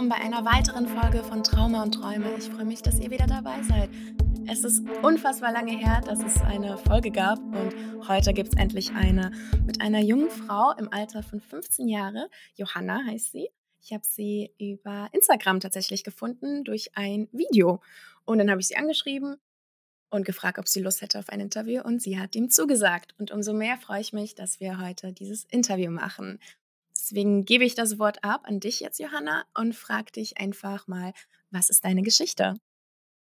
willkommen bei einer weiteren Folge von Trauma und Träume. Ich freue mich, dass ihr wieder dabei seid. Es ist unfassbar lange her, dass es eine Folge gab und heute gibt es endlich eine mit einer jungen Frau im Alter von 15 Jahren. Johanna heißt sie. Ich habe sie über Instagram tatsächlich gefunden durch ein Video. Und dann habe ich sie angeschrieben und gefragt, ob sie Lust hätte auf ein Interview und sie hat ihm zugesagt. Und umso mehr freue ich mich, dass wir heute dieses Interview machen. Deswegen gebe ich das Wort ab an dich jetzt, Johanna, und frage dich einfach mal, was ist deine Geschichte?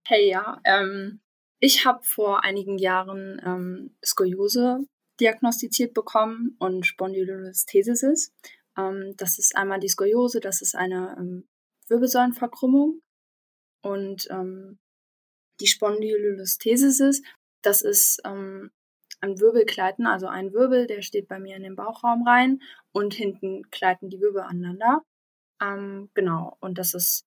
Hey, ja, ähm, ich habe vor einigen Jahren ähm, Skoliose diagnostiziert bekommen und Spondylolisthesis. Ähm, das ist einmal die Skoliose, das ist eine ähm, Wirbelsäulenverkrümmung und ähm, die Spondylolisthesis, das ist ähm, an Wirbel gleiten, also ein Wirbel, der steht bei mir in den Bauchraum rein und hinten gleiten die Wirbel aneinander. Ähm, genau, und das ist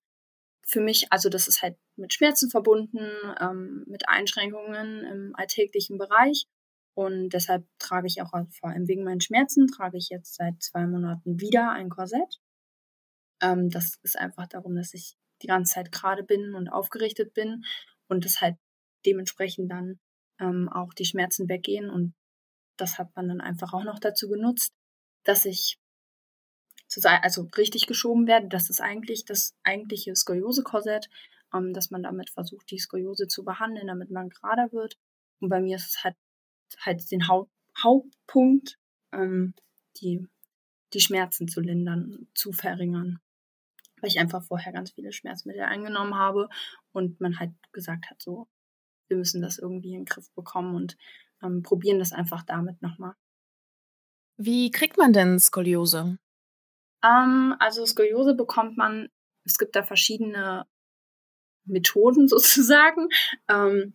für mich, also das ist halt mit Schmerzen verbunden, ähm, mit Einschränkungen im alltäglichen Bereich. Und deshalb trage ich auch, vor allem wegen meinen Schmerzen, trage ich jetzt seit zwei Monaten wieder ein Korsett. Ähm, das ist einfach darum, dass ich die ganze Zeit gerade bin und aufgerichtet bin und das halt dementsprechend dann ähm, auch die Schmerzen weggehen. Und das hat man dann einfach auch noch dazu genutzt, dass ich also richtig geschoben werde. Das ist eigentlich das eigentliche Skoliose-Korsett, ähm, dass man damit versucht, die Skoliose zu behandeln, damit man gerader wird. Und bei mir ist es halt, halt den Haupt, Hauptpunkt, ähm, die, die Schmerzen zu lindern, zu verringern. Weil ich einfach vorher ganz viele Schmerzmittel eingenommen habe und man halt gesagt hat, so, wir müssen das irgendwie in den Griff bekommen und ähm, probieren das einfach damit nochmal. Wie kriegt man denn Skoliose? Ähm, also Skoliose bekommt man, es gibt da verschiedene Methoden sozusagen. Ähm,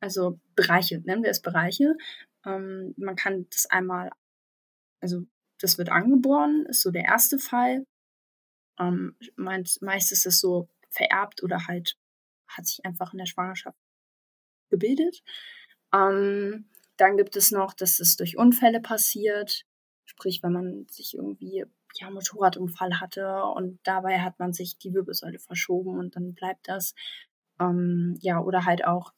also Bereiche, nennen wir es Bereiche. Ähm, man kann das einmal, also das wird angeboren, ist so der erste Fall. Ähm, meist, meist ist es so vererbt oder halt hat sich einfach in der Schwangerschaft gebildet. Ähm, dann gibt es noch, dass es durch Unfälle passiert, sprich, wenn man sich irgendwie ja, Motorradunfall hatte und dabei hat man sich die Wirbelsäule verschoben und dann bleibt das. Ähm, ja, oder halt auch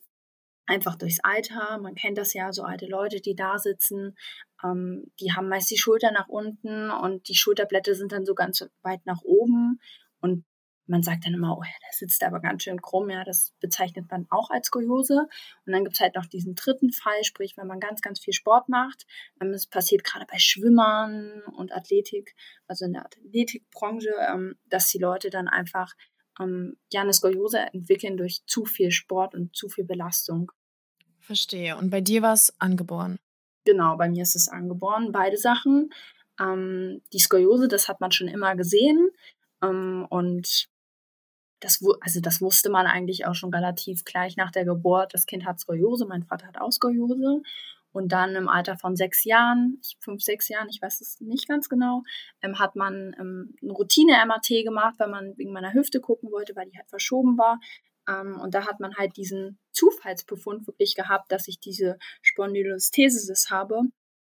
einfach durchs Alter. Man kennt das ja, so alte Leute, die da sitzen, ähm, die haben meist die Schulter nach unten und die Schulterblätter sind dann so ganz weit nach oben und man sagt dann immer, oh ja, der sitzt aber ganz schön krumm, ja, das bezeichnet man auch als Skoliose. Und dann gibt es halt noch diesen dritten Fall, sprich, wenn man ganz, ganz viel Sport macht. Ähm, das passiert gerade bei Schwimmern und Athletik, also in der Athletikbranche, ähm, dass die Leute dann einfach ähm, ja eine Skoliose entwickeln durch zu viel Sport und zu viel Belastung. Verstehe. Und bei dir war es angeboren? Genau, bei mir ist es angeboren, beide Sachen. Die Skoliose, das hat man schon immer gesehen. Ähm, und das, also das wusste man eigentlich auch schon relativ gleich nach der Geburt. Das Kind hat Skoliose, mein Vater hat auch Skoliose. Und dann im Alter von sechs Jahren, fünf, sechs Jahren, ich weiß es nicht ganz genau, ähm, hat man ähm, eine Routine-MRT gemacht, weil man wegen meiner Hüfte gucken wollte, weil die halt verschoben war. Ähm, und da hat man halt diesen Zufallsbefund wirklich gehabt, dass ich diese Spondylolisthesis habe.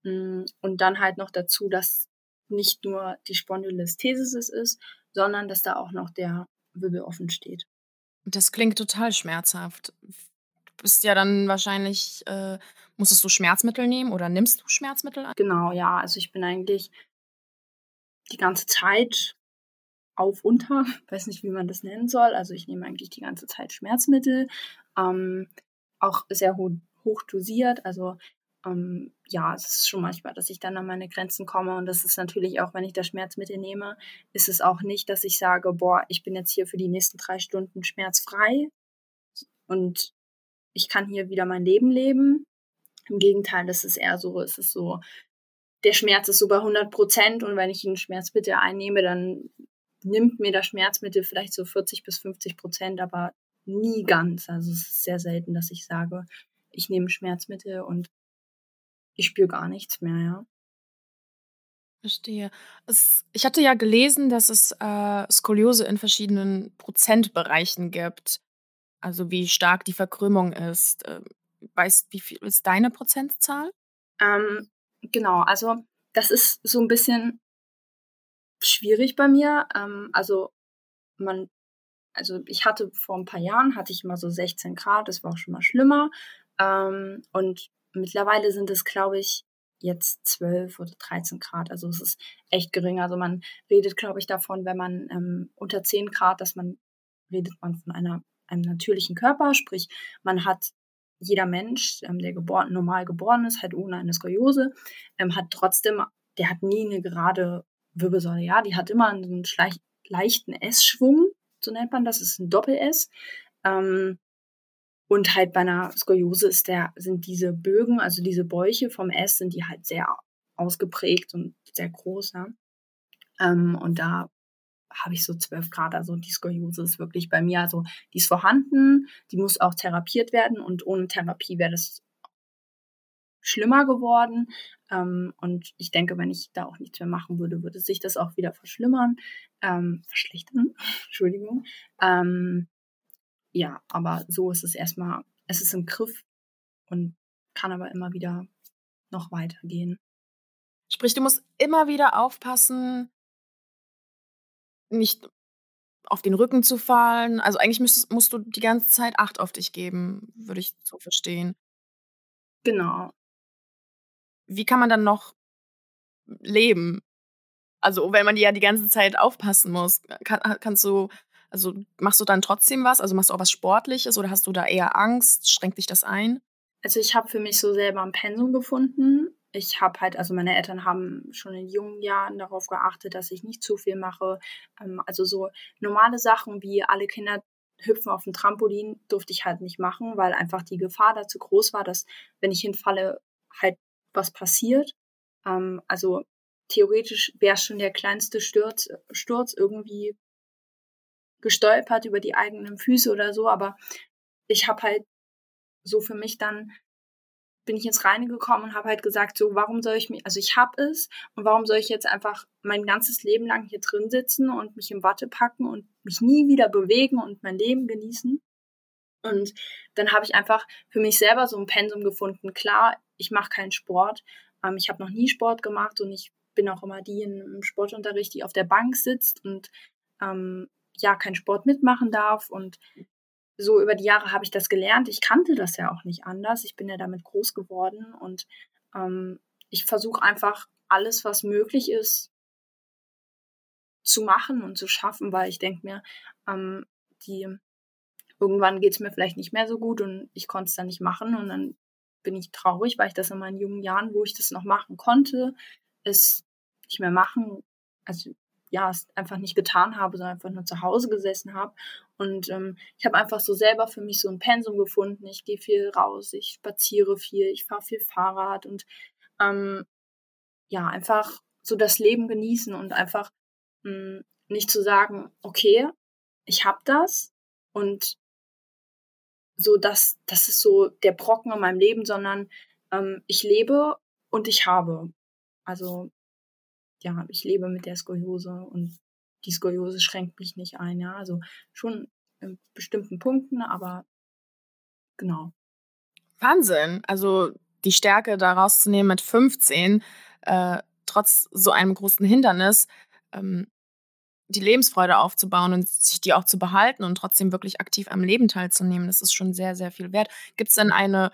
Mm, und dann halt noch dazu, dass nicht nur die Spondylolisthesis ist, sondern dass da auch noch der Wirbel offen steht. Das klingt total schmerzhaft. Du bist ja dann wahrscheinlich, äh, musstest du Schmerzmittel nehmen oder nimmst du Schmerzmittel an? Genau, ja. Also ich bin eigentlich die ganze Zeit auf, unter, weiß nicht, wie man das nennen soll. Also ich nehme eigentlich die ganze Zeit Schmerzmittel, ähm, auch sehr hoch, hoch dosiert. Also ähm, ja, es ist schon manchmal, dass ich dann an meine Grenzen komme. Und das ist natürlich auch, wenn ich das Schmerzmittel nehme, ist es auch nicht, dass ich sage, boah, ich bin jetzt hier für die nächsten drei Stunden schmerzfrei und ich kann hier wieder mein Leben leben. Im Gegenteil, es ist eher so, es ist so, der Schmerz ist so bei 100 Prozent und wenn ich ein Schmerzmittel einnehme, dann nimmt mir das Schmerzmittel vielleicht so 40 bis 50 Prozent, aber nie ganz. Also es ist sehr selten, dass ich sage, ich nehme Schmerzmittel und ich spüre gar nichts mehr, ja. Verstehe. Es, ich hatte ja gelesen, dass es äh, Skoliose in verschiedenen Prozentbereichen gibt. Also wie stark die Verkrümmung ist. Ähm, weißt, wie viel ist deine Prozentzahl? Ähm, genau, also das ist so ein bisschen schwierig bei mir. Ähm, also man, also ich hatte vor ein paar Jahren, hatte ich mal so 16 Grad, das war auch schon mal schlimmer. Ähm, und mittlerweile sind es, glaube ich, jetzt 12 oder 13 Grad. Also es ist echt gering. Also man redet, glaube ich, davon, wenn man ähm, unter 10 Grad, dass man, redet man von einer, einem natürlichen Körper, sprich man hat jeder Mensch, ähm, der geboren, normal geboren ist, halt ohne eine Skoliose, ähm, hat trotzdem, der hat nie eine gerade Wirbelsäule, ja, die hat immer einen schleich, leichten S-Schwung, so nennt man das, ist ein Doppel-S. Ähm, und halt bei einer Skoliose ist der, sind diese Bögen, also diese Bäuche vom S, sind die halt sehr ausgeprägt und sehr groß. Ja? Ähm, und da habe ich so 12 Grad. Also die Skoliose ist wirklich bei mir, also die ist vorhanden, die muss auch therapiert werden und ohne Therapie wäre das schlimmer geworden. Ähm, und ich denke, wenn ich da auch nichts mehr machen würde, würde sich das auch wieder verschlimmern, ähm, verschlechtern, Entschuldigung. Ähm, ja, aber so ist es erstmal, es ist im Griff und kann aber immer wieder noch weitergehen. Sprich, du musst immer wieder aufpassen, nicht auf den Rücken zu fallen. Also eigentlich müsstest, musst du die ganze Zeit Acht auf dich geben, würde ich so verstehen. Genau. Wie kann man dann noch leben? Also wenn man ja die ganze Zeit aufpassen muss, kann, kannst du also machst du dann trotzdem was? Also machst du auch was Sportliches oder hast du da eher Angst? Schränkt dich das ein? Also ich habe für mich so selber ein Pensum gefunden. Ich habe halt, also meine Eltern haben schon in jungen Jahren darauf geachtet, dass ich nicht zu viel mache. Ähm, also so normale Sachen wie alle Kinder hüpfen auf dem Trampolin durfte ich halt nicht machen, weil einfach die Gefahr dazu groß war, dass wenn ich hinfalle, halt was passiert. Ähm, also theoretisch wäre schon der kleinste Sturz, Sturz irgendwie gestolpert über die eigenen Füße oder so, aber ich habe halt so für mich dann bin ich ins Reine gekommen und habe halt gesagt, so warum soll ich mich, also ich habe es und warum soll ich jetzt einfach mein ganzes Leben lang hier drin sitzen und mich im Watte packen und mich nie wieder bewegen und mein Leben genießen? Und dann habe ich einfach für mich selber so ein Pensum gefunden. Klar, ich mache keinen Sport. Ähm, ich habe noch nie Sport gemacht und ich bin auch immer die im Sportunterricht, die auf der Bank sitzt und ähm, ja keinen Sport mitmachen darf. Und so über die Jahre habe ich das gelernt. Ich kannte das ja auch nicht anders. Ich bin ja damit groß geworden und ähm, ich versuche einfach alles, was möglich ist, zu machen und zu schaffen, weil ich denke mir, ähm, die irgendwann geht es mir vielleicht nicht mehr so gut und ich konnte es dann nicht machen und dann bin ich traurig, weil ich das in meinen jungen Jahren, wo ich das noch machen konnte, es nicht mehr machen. Also ja, es einfach nicht getan habe, sondern einfach nur zu Hause gesessen habe. Und ähm, ich habe einfach so selber für mich so ein Pensum gefunden. Ich gehe viel raus, ich spaziere viel, ich fahre viel Fahrrad und ähm, ja, einfach so das Leben genießen und einfach mh, hm, nicht zu sagen, okay, ich habe das und so das, das ist so der Brocken in meinem Leben, sondern ähm, ich lebe und ich habe. Also ja, ich lebe mit der Skoliose und die Skoliose schränkt mich nicht ein, ja. Also schon in bestimmten Punkten, aber genau. Wahnsinn. Also die Stärke da rauszunehmen mit 15, äh, trotz so einem großen Hindernis, ähm, die Lebensfreude aufzubauen und sich die auch zu behalten und trotzdem wirklich aktiv am Leben teilzunehmen, das ist schon sehr, sehr viel wert. Gibt es denn eine,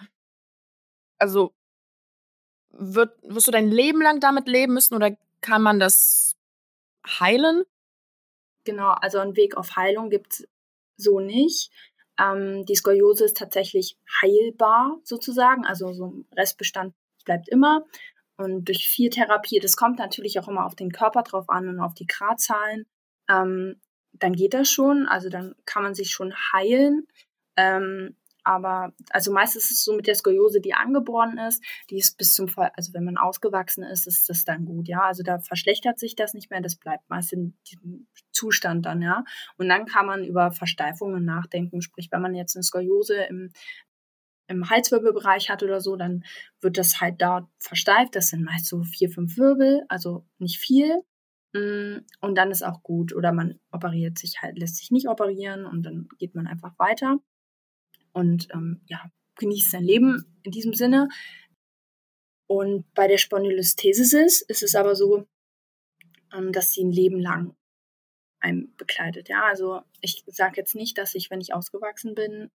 also wird, wirst du dein Leben lang damit leben müssen oder kann man das heilen? Genau, also einen Weg auf Heilung gibt es so nicht. Ähm, die Skoliose ist tatsächlich heilbar sozusagen, also so ein Restbestand bleibt immer. Und durch viel Therapie, das kommt natürlich auch immer auf den Körper drauf an und auf die Gradzahlen, ähm, dann geht das schon. Also dann kann man sich schon heilen. Ähm, aber also meistens ist es so mit der Skoliose, die angeboren ist, die ist bis zum Fall, also wenn man ausgewachsen ist, ist das dann gut, ja. Also da verschlechtert sich das nicht mehr, das bleibt meist in diesem Zustand dann, ja. Und dann kann man über Versteifungen nachdenken. Sprich, wenn man jetzt eine Skoliose im im Halswirbelbereich hat oder so, dann wird das halt dort versteift. Das sind meist so vier, fünf Wirbel, also nicht viel. Mm, und dann ist auch gut. Oder man operiert sich halt, lässt sich nicht operieren und dann geht man einfach weiter und ähm, ja, genießt sein Leben in diesem Sinne. Und bei der Spondylolisthesis ist es aber so, ähm, dass sie ein Leben lang einem begleitet. Ja, also ich sage jetzt nicht, dass ich, wenn ich ausgewachsen bin,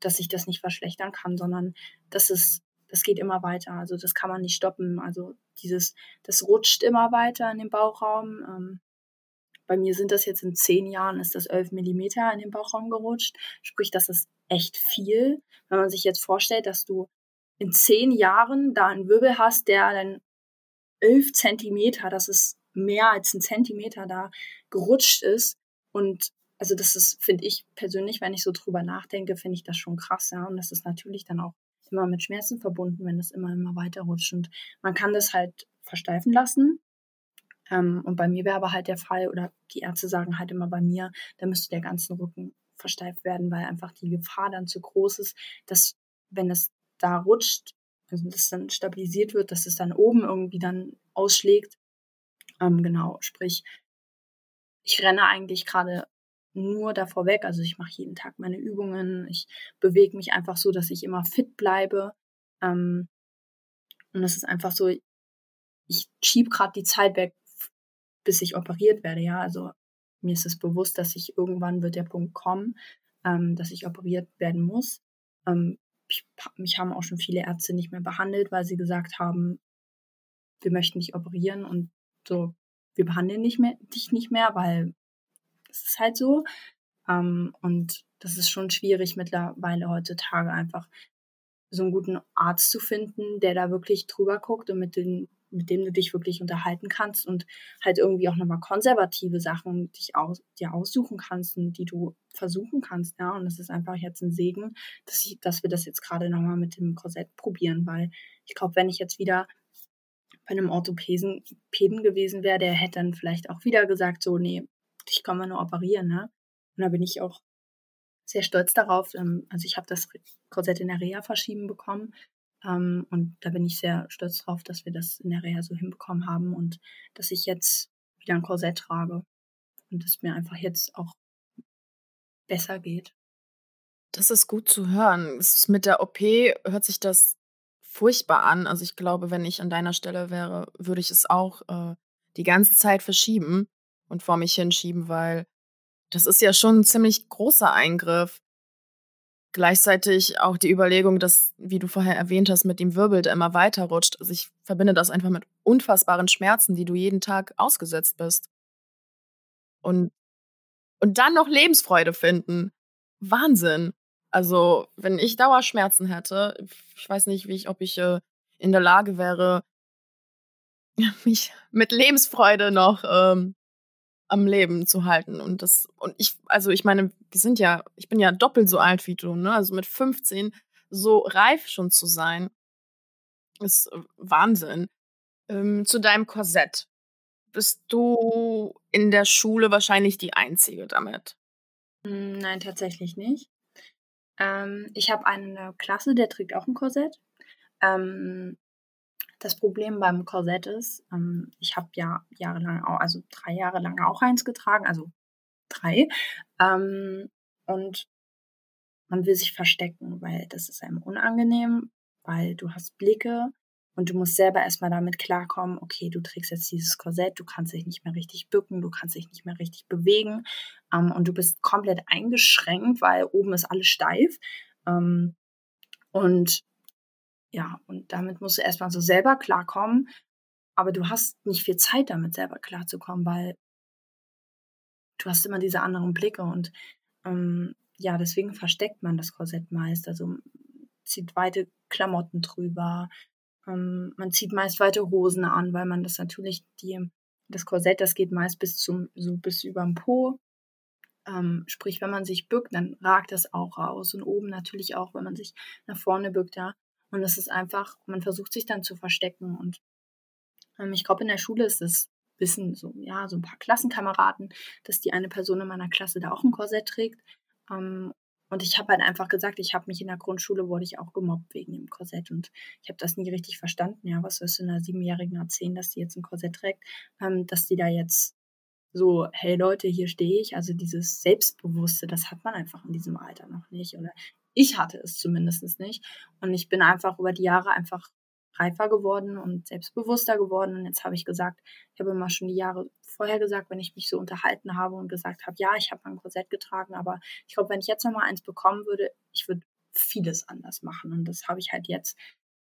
dass ich das nicht verschlechtern kann, sondern das ist, das geht immer weiter. Also das kann man nicht stoppen. Also dieses, das rutscht immer weiter in den Bauchraum. Ähm, bei mir sind das jetzt in zehn Jahren, ist das 11 Millimeter in den Bauchraum gerutscht. Sprich, das ist echt viel. Wenn man sich jetzt vorstellt, dass du in zehn Jahren da einen Wirbel hast, der dann 11 Zentimeter, das ist mehr als ein Zentimeter da gerutscht ist. Und also das ist, finde ich persönlich, wenn ich so drüber nachdenke, finde ich das schon krass, ja. Und das ist natürlich dann auch immer mit Schmerzen verbunden, wenn das immer, immer weiter rutscht. Und man kann das halt versteifen lassen. Ähm, und bei mir wäre aber halt der Fall, oder die Ärzte sagen halt immer bei mir, da müsste der ganze Rücken versteift werden, weil einfach die Gefahr dann zu groß ist, dass wenn es da rutscht, also das dann stabilisiert wird, dass es dann oben irgendwie dann ausschlägt. Ähm, genau, sprich, ich renne eigentlich gerade nur davor weg. Also ich mache jeden Tag meine Übungen, ich bewege mich einfach so, dass ich immer fit bleibe. Ähm, und das ist einfach so, ich schiebe gerade die Zeit weg, bis ich operiert werde, ja. Also mir ist es bewusst, dass ich irgendwann wird der Punkt kommen, ähm, dass ich operiert werden muss. Ähm, ich, mich haben auch schon viele Ärzte nicht mehr behandelt, weil sie gesagt haben, wir möchten nicht operieren und so, wir behandeln nicht mehr, dich nicht mehr, weil es ist halt so. Ähm, und das ist schon schwierig mittlerweile heutzutage einfach so einen guten Arzt zu finden, der da wirklich drüber guckt und mit den mit dem du dich wirklich unterhalten kannst und halt irgendwie auch nochmal konservative Sachen dich aus, dir aussuchen kannst und die du versuchen kannst. Ja, und das ist einfach jetzt ein Segen, dass, ich, dass wir das jetzt gerade nochmal mit dem Korsett probieren, weil ich glaube, wenn ich jetzt wieder bei einem Orthopäden gewesen wäre, der hätte dann vielleicht auch wieder gesagt, so, nee, dich kann man nur operieren, ne? Und da bin ich auch sehr stolz darauf. Ähm, also ich habe das Korsett in der Reha verschieben bekommen ähm, und da bin ich sehr stolz drauf, dass wir das in der Reha so hinbekommen haben und dass ich jetzt wieder ein Korsett trage und es mir einfach jetzt auch besser geht. Das ist gut zu hören. Mit der OP hört sich das furchtbar an. Also ich glaube, wenn ich an deiner Stelle wäre, würde ich es auch äh, die ganze Zeit verschieben und vor mich hinschieben, weil das ist ja schon ein ziemlich großer Eingriff. Gleichzeitig auch die Überlegung, dass, wie du vorher erwähnt hast, mit dem Wirbel, der immer weiter rutscht. Also ich verbinde das einfach mit unfassbaren Schmerzen, die du jeden Tag ausgesetzt bist. Und, und dann noch Lebensfreude finden. Wahnsinn. Also, wenn ich Dauerschmerzen hätte, ich weiß nicht, wie ich, ob ich äh, in der Lage wäre, mich mit Lebensfreude noch ähm, am Leben zu halten. Und das, und ich, also ich meine, wir sind ja, ich bin ja doppelt so alt wie du, ne? Also mit 15 so reif schon zu sein, ist äh, Wahnsinn. Ähm, zu deinem Korsett. Bist du in der Schule wahrscheinlich die Einzige damit? Hm, nein, tatsächlich nicht. Ähm, ich habe eine Klasse, der trägt auch ein Korsett. Ähm, das Problem beim Korsett ist, ähm, ich habe ja jahrelang, auch, also drei Jahre lang auch eins getragen, also drei. Ähm, und man will sich verstecken, weil das ist einem unangenehm, weil du hast Blicke und du musst selber erstmal damit klarkommen, okay, du trägst jetzt dieses Korsett, du kannst dich nicht mehr richtig bücken, du kannst dich nicht mehr richtig bewegen ähm, und du bist komplett eingeschränkt, weil oben ist alles steif. Ähm, und ja, und damit musst du erstmal so selber klarkommen. Aber du hast nicht viel Zeit, damit selber klarzukommen, weil du hast immer diese anderen Blicke und ähm, ja, deswegen versteckt man das Korsett meist. Also zieht weite Klamotten drüber, ähm, man zieht meist weite Hosen an, weil man das natürlich die das Korsett, das geht meist bis zum so bis überm Po. Ähm, sprich, wenn man sich bückt, dann ragt das auch raus und oben natürlich auch, wenn man sich nach vorne bückt, ja. Und es ist einfach, man versucht sich dann zu verstecken. Und ähm, ich glaube, in der Schule ist es wissen so, ja, so ein paar Klassenkameraden, dass die eine Person in meiner Klasse da auch ein Korsett trägt. Ähm, und ich habe halt einfach gesagt, ich habe mich in der Grundschule, wurde ich auch gemobbt wegen dem Korsett. Und ich habe das nie richtig verstanden. Ja, was sollst du einer Siebenjährigen erzählen, dass die jetzt ein Korsett trägt? Ähm, dass die da jetzt so, hey Leute, hier stehe ich. Also dieses Selbstbewusste, das hat man einfach in diesem Alter noch nicht. Oder ich hatte es zumindest nicht. Und ich bin einfach über die Jahre einfach reifer geworden und selbstbewusster geworden. Und jetzt habe ich gesagt, ich habe immer schon die Jahre vorher gesagt, wenn ich mich so unterhalten habe und gesagt habe, ja, ich habe ein Korsett getragen, aber ich glaube, wenn ich jetzt nochmal eins bekommen würde, ich würde vieles anders machen. Und das habe ich halt jetzt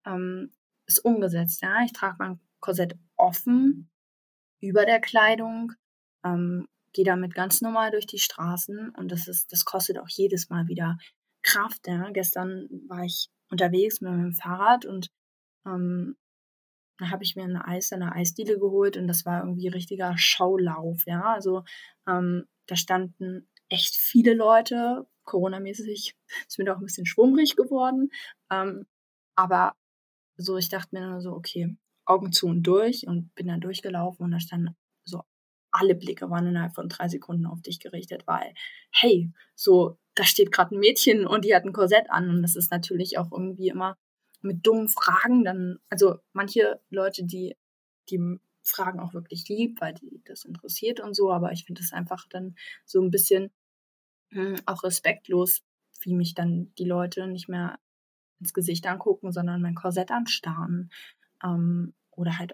ähm, ist umgesetzt. Ja, ich trage mein Korsett offen über der Kleidung, ähm, gehe damit ganz normal durch die Straßen und das ist, das kostet auch jedes Mal wieder Kraft. Ja. Gestern war ich unterwegs mit meinem Fahrrad und ähm, da habe ich mir ein Eis an der Eisdiele geholt und das war irgendwie richtiger Schaulauf, ja. Also ähm, da standen echt viele Leute. Corona-mäßig ist mir doch ein bisschen schwummrig geworden. Ähm, aber so, ich dachte mir nur so, okay, Augen zu und durch und bin dann durchgelaufen und da standen so alle Blicke waren innerhalb von drei Sekunden auf dich gerichtet, weil, hey, so, da steht gerade ein Mädchen und die hat ein Korsett an und das ist natürlich auch irgendwie immer mit dummen Fragen dann, also manche Leute, die, die fragen auch wirklich lieb, weil die das interessiert und so, aber ich finde es einfach dann so ein bisschen mh, hm, auch respektlos, wie mich dann die Leute nicht mehr ins Gesicht angucken, sondern mein Korsett anstarren. Ähm, oder halt,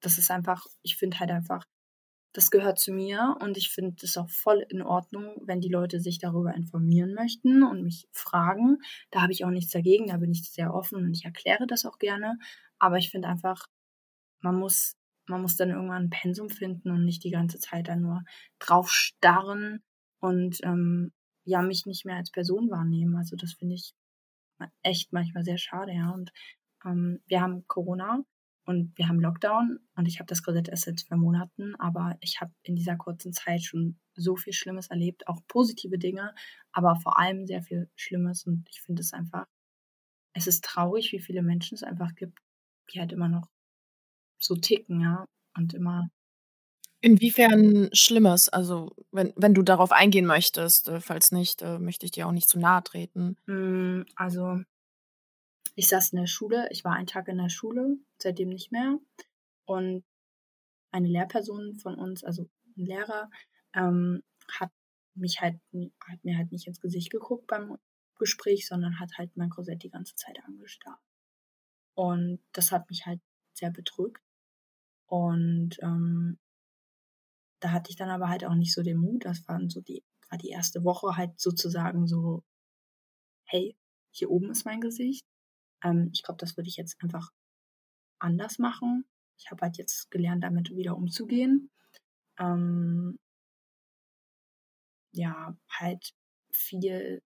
das ist einfach, ich finde halt einfach, das gehört zu mir und ich finde es auch voll in Ordnung, wenn die Leute sich darüber informieren möchten und mich fragen. Da habe ich auch nichts dagegen, da bin ich sehr offen und ich erkläre das auch gerne. Aber ich finde einfach, man muss, man muss dann irgendwann ein Pensum finden und nicht die ganze Zeit da nur drauf starren und ähm, ja, mich nicht mehr als Person wahrnehmen. Also das finde ich echt manchmal sehr schade, ja. Und ähm, wir haben Corona und wir haben Lockdown und ich habe das Korsett erst seit zwei Monaten, aber ich habe in dieser kurzen Zeit schon so viel Schlimmes erlebt, auch positive Dinge, aber vor allem sehr viel Schlimmes und ich finde es einfach, es ist traurig, wie viele Menschen es einfach gibt, die halt immer noch so ticken, ja, und immer. Inwiefern Schlimmes? Also, wenn, wenn du darauf eingehen möchtest, äh, falls nicht, äh, möchte ich dir auch nicht zu nahe treten. Hm, also, ich saß in der Schule, ich war einen Tag in der Schule, seitdem nicht mehr. Und eine Lehrperson von uns, also ein Lehrer, ähm, hat mich halt, hat mir halt nicht ins Gesicht geguckt beim Gespräch, sondern hat halt mein Korsett die ganze Zeit angestarrt. Und das hat mich halt sehr bedrückt. Und ähm, da hatte ich dann aber halt auch nicht so den Mut. Das waren so die, war die erste Woche halt sozusagen so, hey, hier oben ist mein Gesicht. Ähm, ich glaube, das würde ich jetzt einfach anders machen. Ich habe halt jetzt gelernt, damit wieder umzugehen. Ähm, ja, halt viel,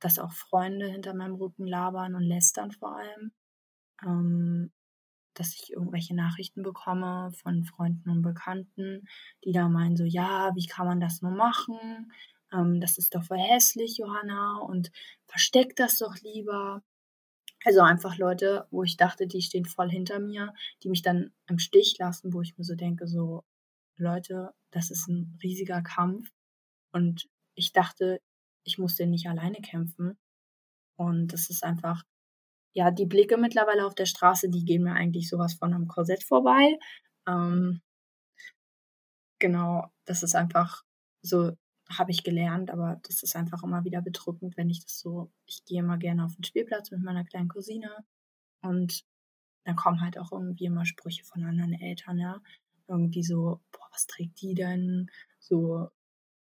dass auch Freunde hinter meinem Rücken labern und lästern vor allem. Ähm, dass ich irgendwelche Nachrichten bekomme von Freunden und Bekannten, die da meinen so, ja, wie kann man das nur machen? Ähm, das ist doch voll hässlich, Johanna, und versteck das doch lieber. Also einfach Leute, wo ich dachte, die stehen voll hinter mir, die mich dann im Stich lassen, wo ich mir so denke, so Leute, das ist ein riesiger Kampf und ich dachte, ich muss den nicht alleine kämpfen. Und das ist einfach, ja, die Blicke mittlerweile auf der Straße, die gehen mir eigentlich sowas von am Korsett vorbei. Ähm, genau, das ist einfach so, habe ich gelernt, aber das ist einfach immer wieder bedrückend, wenn ich das so, ich gehe immer gerne auf den Spielplatz mit meiner kleinen Cousine und dann kommen halt auch irgendwie immer Sprüche von anderen Eltern, ja. Irgendwie so, boah, was trägt die denn? So,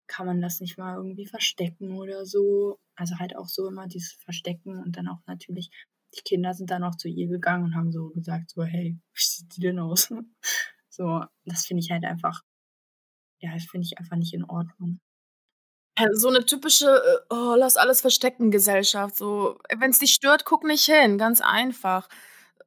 kann man das nicht mal irgendwie verstecken oder so? Also halt auch so immer dieses Verstecken und dann auch natürlich, die Kinder sind dann auch zu ihr gegangen und haben so gesagt, so, hey, wie sieht die denn aus? So, das finde ich halt einfach, ja, das finde ich einfach nicht in Ordnung so eine typische, äh, oh, lass alles verstecken Gesellschaft. So, wenn es dich stört, guck nicht hin, ganz einfach.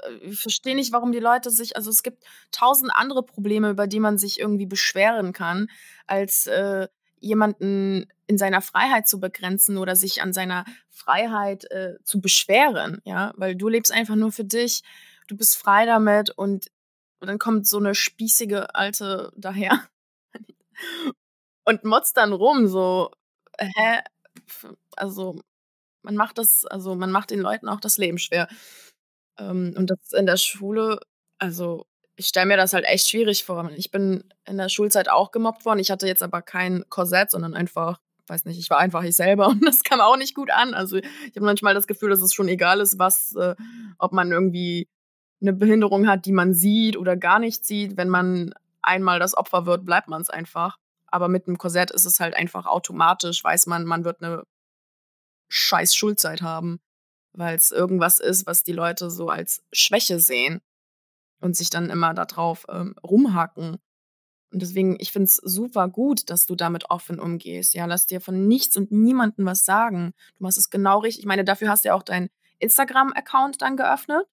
Äh, ich verstehe nicht, warum die Leute sich also, es gibt tausend andere Probleme, über die man sich irgendwie beschweren kann, als, äh, jemanden in seiner Freiheit zu begrenzen oder sich an seiner Freiheit, äh, zu beschweren, ja? Weil du lebst einfach nur für dich, du bist frei damit und und dann kommt so eine spießige Alte daher und motzt dann rum, so, hä? Also, man macht das, also man macht den Leuten auch das Leben schwer. Ähm, und das in der Schule, also ich stelle mir das halt echt schwierig vor. Ich bin in der Schulzeit auch gemobbt worden. Ich hatte jetzt aber kein Korsett, sondern einfach, weiß nicht, ich war einfach ich selber und das kam auch nicht gut an. Also ich habe manchmal das Gefühl, dass es schon egal ist, was, äh, ob man irgendwie eine Behinderung hat, die man sieht oder gar nicht sieht. Wenn man einmal das Opfer wird, bleibt man es einfach. Aber mit einem Korsett ist es halt einfach automatisch, weiß man, man wird eine scheiß Schulzeit haben, weil es irgendwas ist, was die Leute so als Schwäche sehen und sich dann immer darauf ähm, rumhacken. Und deswegen, ich finde es super gut, dass du damit offen umgehst. Ja, lass dir von nichts und niemandem was sagen. Du machst es genau richtig. Ich meine, dafür hast du ja auch deinen Instagram-Account dann geöffnet,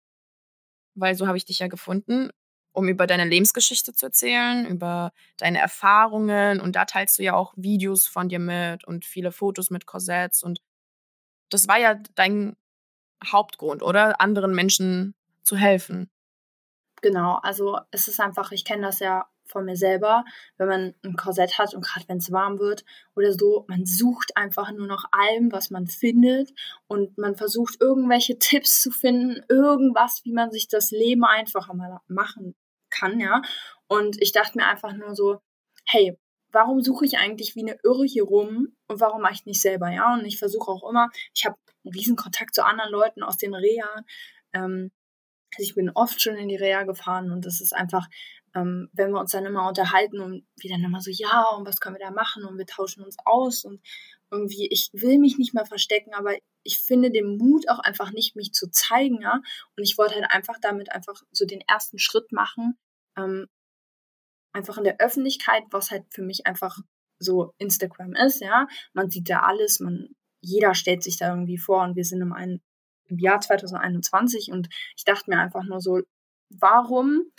weil so habe ich dich ja gefunden, um über deine Lebensgeschichte zu erzählen, über deine Erfahrungen. Und da teilst du ja auch Videos von dir mit und viele Fotos mit Korsetts. Und das war ja dein Hauptgrund, oder? Anderen Menschen zu helfen. Genau, also es ist einfach, ich kenne das ja von mir selber, wenn man ein Korsett hat und gerade wenn es warm wird oder so, man sucht einfach nur nach allem, was man findet und man versucht irgendwelche Tipps zu finden, irgendwas, wie man sich das Leben einfacher machen kann, ja. Und ich dachte mir einfach nur so, hey, warum suche ich eigentlich wie eine Irre hier rum und warum mache ich nicht selber, ja? Und ich versuche auch immer, ich habe einen riesen Kontakt zu anderen Leuten aus den Reha. Ähm, also ich bin oft schon in die Reha gefahren und das ist einfach ähm, wenn wir uns dann immer unterhalten und wir dann immer so, ja, und was können wir da machen und wir tauschen uns aus und irgendwie, ich will mich nicht mehr verstecken, aber ich finde den Mut auch einfach nicht, mich zu zeigen, ja. Und ich wollte halt einfach damit einfach so den ersten Schritt machen, ähm, einfach in der Öffentlichkeit, was halt für mich einfach so Instagram ist, ja. Man sieht da alles, man, jeder stellt sich da irgendwie vor und wir sind im, ein, im Jahr 2021 und ich dachte mir einfach nur so, warum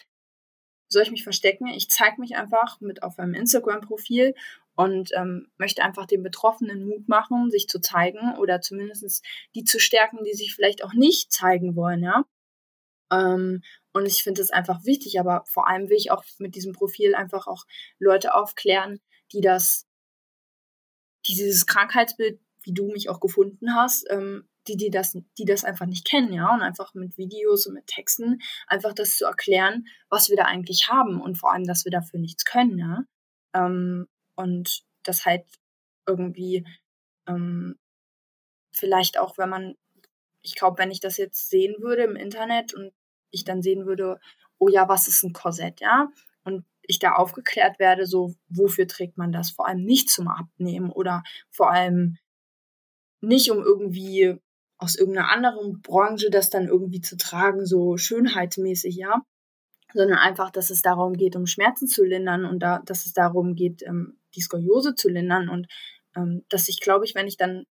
soll ich mich verstecken? Ich zeige mich einfach mit auf einem Instagram-Profil und ähm, möchte einfach den Betroffenen Mut machen, sich zu zeigen oder zumindest die zu stärken, die sich vielleicht auch nicht zeigen wollen, ja. Ähm, und ich finde es einfach wichtig, aber vor allem will ich auch mit diesem Profil einfach auch Leute aufklären, die das, dieses Krankheitsbild, wie du mich auch gefunden hast, ähm, die, die das, die das einfach nicht kennen, ja, und einfach mit Videos und mit Texten einfach das zu erklären, was wir da eigentlich haben und vor allem, dass wir dafür nichts können, ja. Ähm, und das halt irgendwie ähm, vielleicht auch, wenn man, ich glaube, wenn ich das jetzt sehen würde im Internet und ich dann sehen würde, oh ja, was ist ein Korsett, ja, und ich da aufgeklärt werde, so wofür trägt man das, vor allem nicht zum Abnehmen oder vor allem nicht um irgendwie aus irgendeiner anderen Branche das dann irgendwie zu tragen, so schönheitsmäßig, ja, sondern einfach, dass es darum geht, um Schmerzen zu lindern und da, dass es darum geht, ähm, die Skoliose zu lindern und ähm, dass ich, glaube ich, wenn ich dann,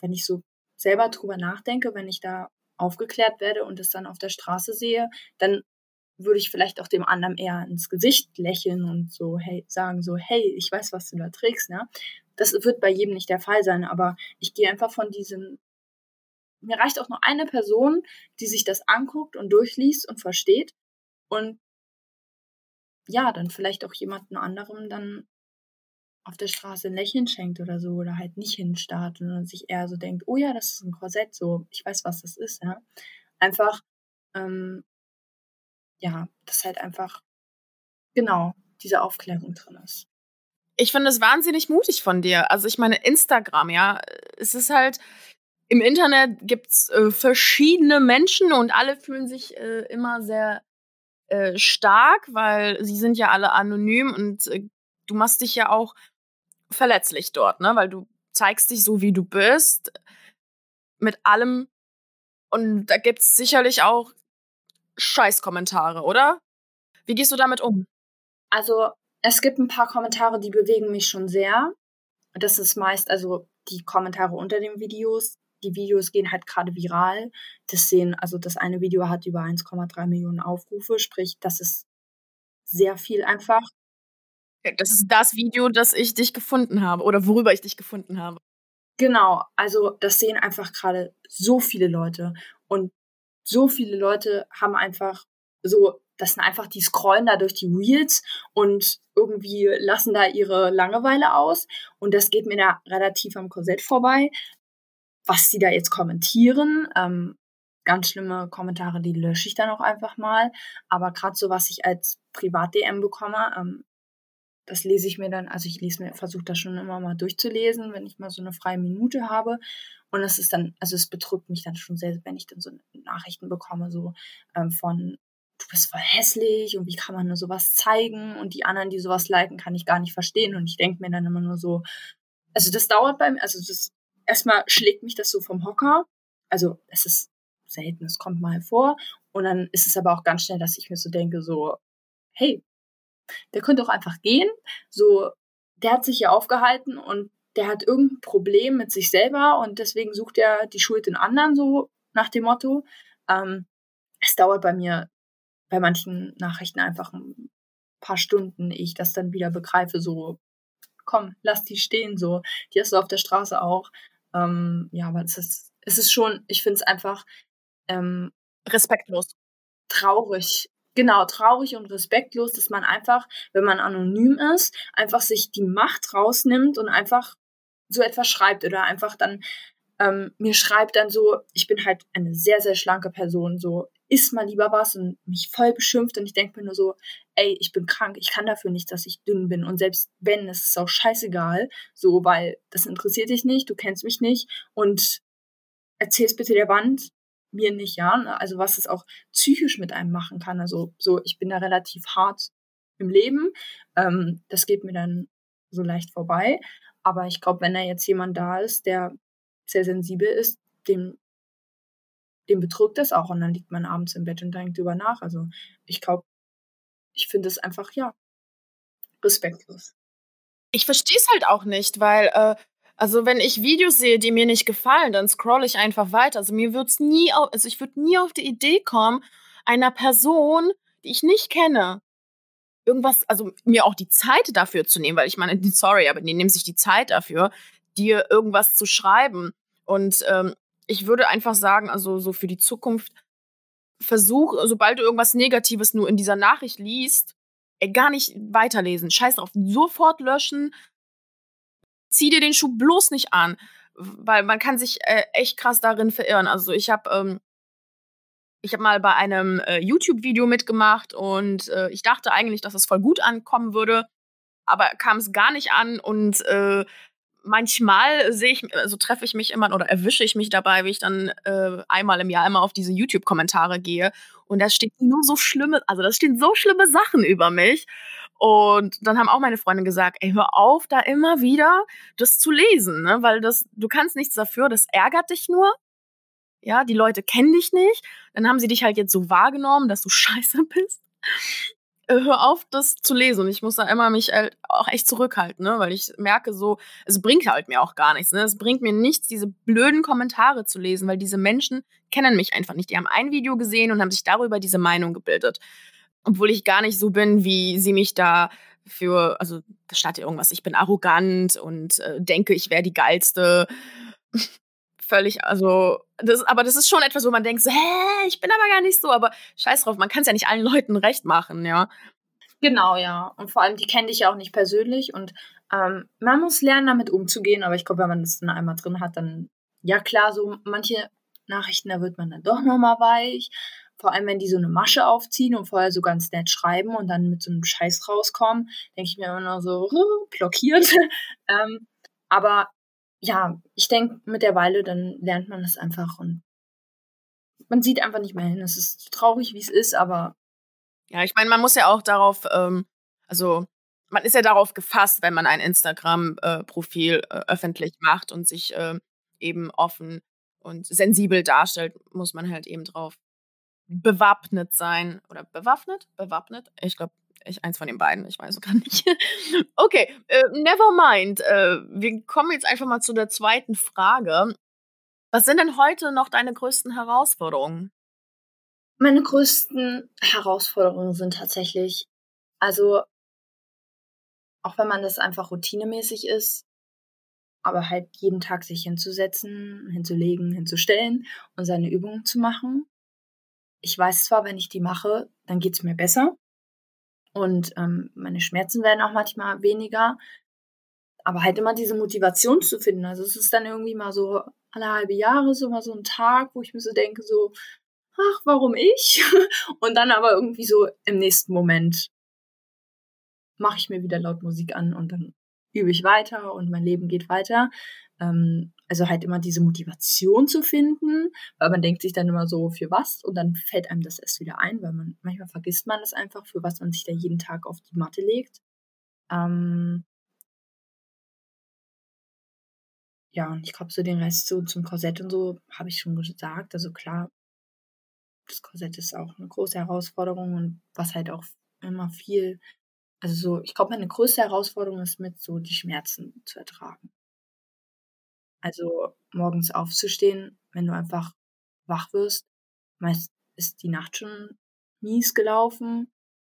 wenn ich so selber drüber nachdenke, wenn ich da aufgeklärt werde und es dann auf der Straße sehe, dann würde ich vielleicht auch dem anderen eher ins Gesicht lächeln und so, hey, sagen so, hey, ich weiß, was du da trägst, ne? Das wird bei jedem nicht der Fall sein, aber ich gehe einfach von diesem mir reicht auch nur eine Person, die sich das anguckt und durchliest und versteht und ja, dann vielleicht auch jemanden anderem dann auf der Straße ein Lächeln schenkt oder so oder halt nicht hinstarrt und sich eher so denkt, oh ja, das ist ein Korsett, so, ich weiß, was das ist, ja. Einfach, ähm, ja, dass halt einfach, genau, diese Aufklärung drin ist. Ich finde es wahnsinnig mutig von dir. Also ich meine, Instagram, ja, es ist halt, im Internet gibt's äh, verschiedene Menschen und alle fühlen sich äh, immer sehr äh, stark, weil sie sind ja alle anonym und äh, du machst dich ja auch verletzlich dort, ne? Weil du zeigst dich so, wie du bist, mit allem. Und da gibt's sicherlich auch Scheißkommentare, oder? Wie gehst du damit um? Also, es gibt ein paar Kommentare, die bewegen mich schon sehr. Das ist meist, also die Kommentare unter den Videos, die Videos gehen halt gerade viral. Das sehen, also das eine Video hat über 1,3 Millionen Aufrufe, sprich, das ist sehr viel einfach. Das ist das Video, das ich dich gefunden habe oder worüber ich dich gefunden habe. Genau, also das sehen einfach gerade so viele Leute und so viele Leute haben einfach so, das sind einfach die scrollen da durch die Reels und irgendwie lassen da ihre Langeweile aus und das geht mir da relativ am Korsett vorbei was sie da jetzt kommentieren. Ähm, ganz schlimme Kommentare, die lösche ich dann auch einfach mal. Aber gerade so, was ich als Privat-DM bekomme, ähm, das lese ich mir dann, also ich lese mir, versuche das schon immer mal durchzulesen, wenn ich mal so eine freie Minute habe. Und es ist dann, also es bedrückt mich dann schon sehr, wenn ich dann so Nachrichten bekomme, so ähm, von du bist voll hässlich und wie kann man nur sowas zeigen? Und die anderen, die sowas liken, kann ich gar nicht verstehen. Und ich denke mir dann immer nur so, also das dauert bei mir, also das erstmal schlägt mich das so vom Hocker, also es ist selten, es kommt mal vor. Und dann ist es aber auch ganz schnell, dass ich mir so denke, so, hey, der könnte auch einfach gehen, so, der hat sich hier aufgehalten und der hat irgendein Problem mit sich selber und deswegen sucht er die Schuld in anderen, so nach dem Motto. Ähm, es dauert bei mir bei manchen Nachrichten einfach ein paar Stunden, ehe ich das dann wieder begreife, so, komm, lass die stehen, so. Die hast du auf der Straße auch. Ähm, ja, aber es ist, es ist schon, ich finde es einfach ähm, respektlos. Traurig. Genau, traurig und respektlos, dass man einfach, wenn man anonym ist, einfach sich die Macht rausnimmt und einfach so etwas schreibt oder einfach dann ähm, mir schreibt dann so, ich bin halt eine sehr, sehr schlanke Person, so isst mal lieber was und mich voll beschimpft und ich denke mir nur so, ey, ich bin krank, ich kann dafür nicht, dass ich dünn bin und selbst wenn, es ist auch scheißegal, so, weil das interessiert dich nicht, du kennst mich nicht und erzähl's bitte der Wand, mir nicht, ja, also was es auch psychisch mit einem machen kann, also so, ich bin da relativ hart im Leben, ähm, das geht mir dann so leicht vorbei, aber ich glaube, wenn da jetzt jemand da ist, der sehr sensibel ist, dem, dem bedrückt das auch. Und dann liegt man abends im Bett und denkt drüber nach. Also ich glaube, ich finde es einfach, ja, respektlos. Ich verstehe es halt auch nicht, weil, äh, also wenn ich Videos sehe, die mir nicht gefallen, dann scroll ich einfach weiter. Also mir wird es nie, auf, also ich würde nie auf die Idee kommen, einer Person, die ich nicht kenne, irgendwas, also mir auch die Zeit dafür zu nehmen, weil ich meine, sorry, aber die nehmen sich die Zeit dafür, dir irgendwas zu schreiben. Und ähm, ich würde einfach sagen, also so für die Zukunft, versuch, sobald du irgendwas Negatives nur in dieser Nachricht liest, ey, gar nicht weiterlesen. Scheiß drauf, sofort löschen. Zieh dir den Schuh bloß nicht an, weil man kann sich äh, echt krass darin verirren. Also ich habe ähm, ich habe mal bei einem äh, YouTube-Video mitgemacht und äh, ich dachte eigentlich, dass es voll gut ankommen würde, aber kam es gar nicht an und äh, manchmal sehe ich, also treffe ich mich immer oder erwische ich mich dabei, wie ich dann äh, einmal im Jahr immer auf diese YouTube-Kommentare gehe. Und da steht nur so schlimme, also da stehen so schlimme Sachen über mich. Und dann haben auch meine Freunde gesagt, ey, hör auf, da immer wieder das zu lesen, ne? Weil das, du kannst nichts dafür, das ärgert dich nur. Ja, die Leute kennen dich nicht. Dann haben sie dich halt jetzt so wahrgenommen, dass du scheiße bist. Äh, hör auf, das zu lesen. Und ich muss da immer mich halt auch echt zurückhalten, ne? weil ich merke so, es bringt halt mir auch gar nichts. Ne? Es bringt mir nichts, diese blöden Kommentare zu lesen, weil diese Menschen kennen mich einfach nicht. Die haben ein Video gesehen und haben sich darüber diese Meinung gebildet. Obwohl ich gar nicht so bin, wie sie mich da für, also da steht ja irgendwas, ich bin arrogant und äh, denke, ich wäre die geilste. Völlig, also das, aber das ist schon etwas, wo man denkt, so, hä, ich bin aber gar nicht so, aber scheiß drauf, man kann es ja nicht allen Leuten recht machen, ja. Genau, ja. Und vor allem, die kenne ich ja auch nicht persönlich und ähm, man muss lernen, damit umzugehen, aber ich glaube, wenn man das dann einmal drin hat, dann, ja klar, so manche Nachrichten, da wird man dann doch nochmal weich. Vor allem, wenn die so eine Masche aufziehen und vorher so ganz nett schreiben und dann mit so einem Scheiß rauskommen, denke ich mir immer nur so, blockiert. ähm, aber ja, ich denke, mit der Weile dann lernt man das einfach und man sieht einfach nicht mehr hin. Es ist traurig, wie es ist, aber. Ja, ich meine, man muss ja auch darauf, ähm, also man ist ja darauf gefasst, wenn man ein Instagram-Profil äh, öffentlich macht und sich äh, eben offen und sensibel darstellt, muss man halt eben drauf bewappnet sein. Oder bewaffnet? Bewappnet? Ich glaube, ich, eins von den beiden, ich weiß es gar nicht. okay, äh, never mind. Äh, wir kommen jetzt einfach mal zu der zweiten Frage. Was sind denn heute noch deine größten Herausforderungen? Meine größten Herausforderungen sind tatsächlich, also auch wenn man das einfach routinemäßig ist, aber halt jeden Tag sich hinzusetzen, hinzulegen, hinzustellen und seine Übungen zu machen. Ich weiß zwar, wenn ich die mache, dann geht es mir besser, und ähm, meine Schmerzen werden auch manchmal weniger. Aber halt immer diese Motivation zu finden. Also es ist dann irgendwie mal so alle halbe Jahre so mal so ein Tag, wo ich mir so denke, so, ach, warum ich? Und dann aber irgendwie so im nächsten Moment mache ich mir wieder laut Musik an und dann übe ich weiter und mein Leben geht weiter. Ähm, also halt immer diese Motivation zu finden, weil man denkt sich dann immer so, für was? Und dann fällt einem das erst wieder ein, weil man manchmal vergisst man das einfach, für was man sich da jeden Tag auf die Matte legt. Ähm ja, und ich glaube, so den Rest so zum Korsett und so habe ich schon gesagt. Also klar, das Korsett ist auch eine große Herausforderung und was halt auch immer viel, also so, ich glaube, meine größte Herausforderung ist mit so die Schmerzen zu ertragen. Also morgens aufzustehen, wenn du einfach wach wirst. Meist ist die Nacht schon mies gelaufen.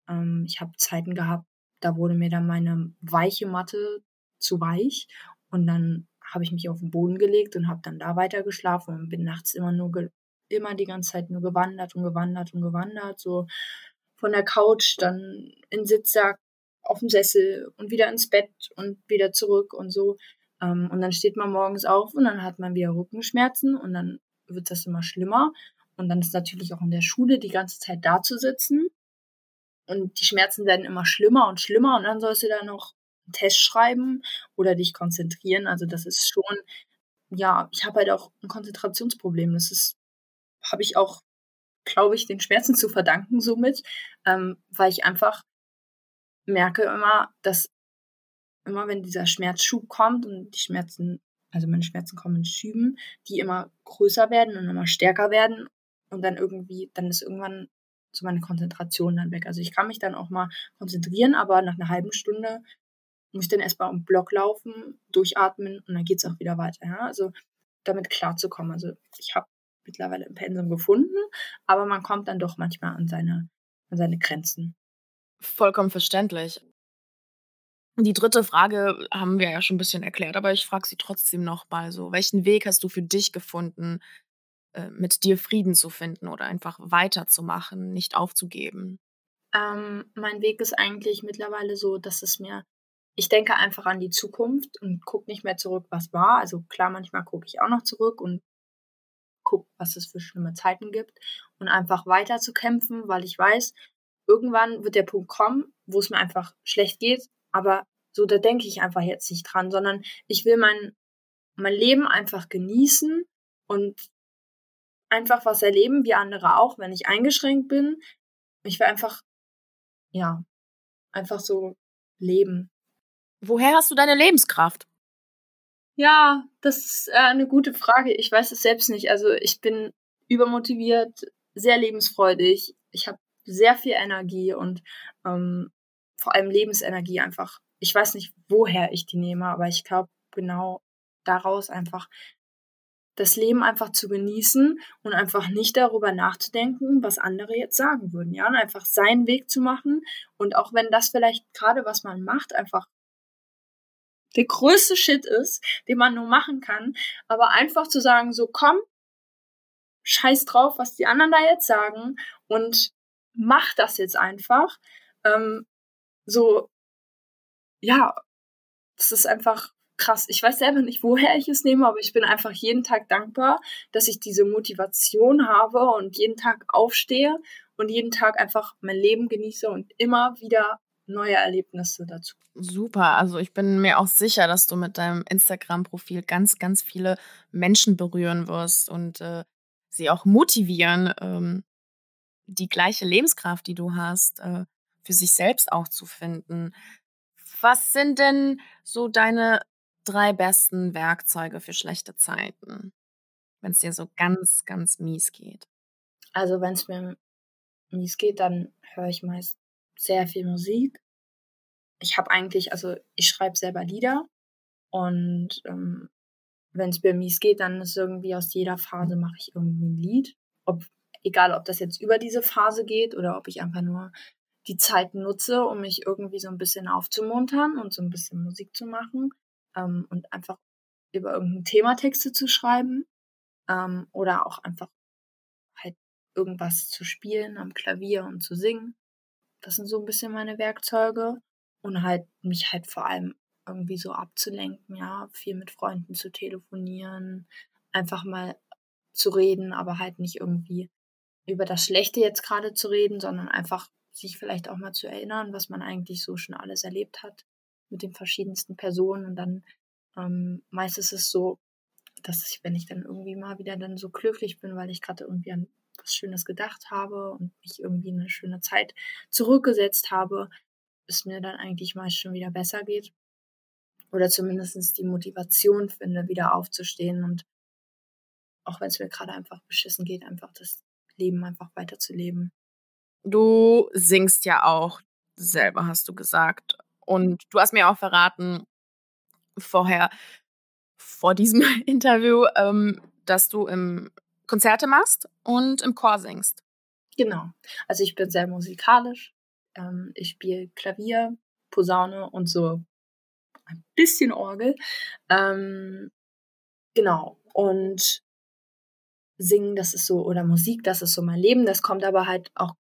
Ähm, ich habe Zeiten gehabt, da wurde mir dann meine weiche Matte zu weich und dann habe ich mich auf den Boden gelegt und habe dann da weiter geschlafen und bin nachts immer nur immer die ganze Zeit nur gewandert und gewandert und gewandert, so von der Couch dann in Sitzsack auf dem Sessel und wieder ins Bett und wieder zurück und so. Ähm, und dann steht man morgens auf und dann hat man wieder Rückenschmerzen und dann wird das immer schlimmer. Und dann ist natürlich auch in der Schule die ganze Zeit da zu sitzen. Und die Schmerzen werden immer schlimmer und schlimmer und dann sollst du da noch einen Test schreiben oder dich konzentrieren. Also das ist schon, ja, ich habe halt auch ein Konzentrationsproblem. Das ist, habe ich auch, glaube ich, den Schmerzen zu verdanken somit, ähm, weil ich einfach merke immer, dass immer wenn dieser Schmerzschub kommt und die Schmerzen, also meine Schmerzen kommen in Schüben, die immer größer werden und immer stärker werden und dann irgendwie, dann ist irgendwann so meine Konzentration dann weg. Also ich kann mich dann auch mal konzentrieren, aber nach einer halben Stunde muss ich dann erstmal um Block laufen, durchatmen und dann geht's auch wieder weiter. Ja? Also damit klarzukommen. Also ich habe mittlerweile ein Pensum gefunden, aber man kommt dann doch manchmal an seine, an seine Grenzen. Vollkommen verständlich. Die dritte Frage haben wir ja schon ein bisschen erklärt, aber ich frage sie trotzdem noch mal so. Welchen Weg hast du für dich gefunden, äh, mit dir Frieden zu finden oder einfach weiterzumachen, nicht aufzugeben? Ähm, mein Weg ist eigentlich mittlerweile so, dass es mir, ich denke einfach an die Zukunft und gucke nicht mehr zurück, was war. Also klar, manchmal gucke ich auch noch zurück und gucke, was es für schlimme Zeiten gibt und einfach weiter zu kämpfen, weil ich weiß, irgendwann wird der Punkt kommen, wo es mir einfach schlecht geht aber so, da denke ich einfach jetzt nicht dran, sondern ich will mein, mein Leben einfach genießen und einfach was erleben, wie andere auch, wenn ich eingeschränkt bin. Ich will einfach, ja, einfach so leben. Woher hast du deine Lebenskraft? Ja, das ist äh, eine gute Frage. Ich weiß es selbst nicht. Also ich bin übermotiviert, sehr lebensfreudig. Ich habe sehr viel Energie und ähm, vor allem Lebensenergie einfach. Ich weiß nicht, woher ich die nehme, aber ich glaube genau daraus einfach das Leben einfach zu genießen und einfach nicht darüber nachzudenken, was andere jetzt sagen würden, ja, und einfach seinen Weg zu machen und auch wenn das vielleicht gerade was man macht, einfach der größte Shit ist, den man nur machen kann, aber einfach zu sagen, so komm, scheiß drauf, was die anderen da jetzt sagen und mach das jetzt einfach. Ähm, so, ja, das ist einfach krass. Ich weiß selber nicht, woher ich es nehme, aber ich bin einfach jeden Tag dankbar, dass ich diese Motivation habe und jeden Tag aufstehe und jeden Tag einfach mein Leben genieße und immer wieder neue Erlebnisse dazu. Super, also ich bin mir auch sicher, dass du mit deinem Instagram-Profil ganz, ganz viele Menschen berühren wirst und äh, sie auch motivieren, ähm, die gleiche Lebenskraft, die du hast, äh, für sich selbst auch zu finden. Was sind denn so deine drei besten Werkzeuge für schlechte Zeiten, wenn es dir so ganz, ganz mies geht? Also wenn es mir mies geht, dann höre ich meist sehr viel Musik. Ich habe eigentlich, also ich schreibe selber Lieder und ähm, wenn es mir mies geht, dann ist irgendwie aus jeder Phase mache ich irgendwie ein Lied. Ob, egal, ob das jetzt über diese Phase geht oder ob ich einfach nur die Zeit nutze, um mich irgendwie so ein bisschen aufzumuntern und so ein bisschen Musik zu machen ähm, und einfach über irgendein Thema Texte zu schreiben ähm, oder auch einfach halt irgendwas zu spielen am Klavier und zu singen. Das sind so ein bisschen meine Werkzeuge und halt mich halt vor allem irgendwie so abzulenken, ja, viel mit Freunden zu telefonieren, einfach mal zu reden, aber halt nicht irgendwie über das Schlechte jetzt gerade zu reden, sondern einfach sich vielleicht auch mal zu erinnern, was man eigentlich so schon alles erlebt hat mit den verschiedensten Personen. Und dann ähm, meist ist es so, dass ich, wenn ich dann irgendwie mal wieder dann so glücklich bin, weil ich gerade irgendwie an was Schönes gedacht habe und mich irgendwie eine schöne Zeit zurückgesetzt habe, es mir dann eigentlich meist schon wieder besser geht. Oder zumindest die Motivation finde, wieder aufzustehen und auch wenn es mir gerade einfach beschissen geht, einfach das Leben einfach weiterzuleben. Du singst ja auch selber, hast du gesagt. Und du hast mir auch verraten, vorher, vor diesem Interview, ähm, dass du im Konzerte machst und im Chor singst. Genau. Also ich bin sehr musikalisch. Ähm, ich spiele Klavier, Posaune und so ein bisschen Orgel. Ähm, genau. Und singen, das ist so, oder Musik, das ist so mein Leben. Das kommt aber halt auch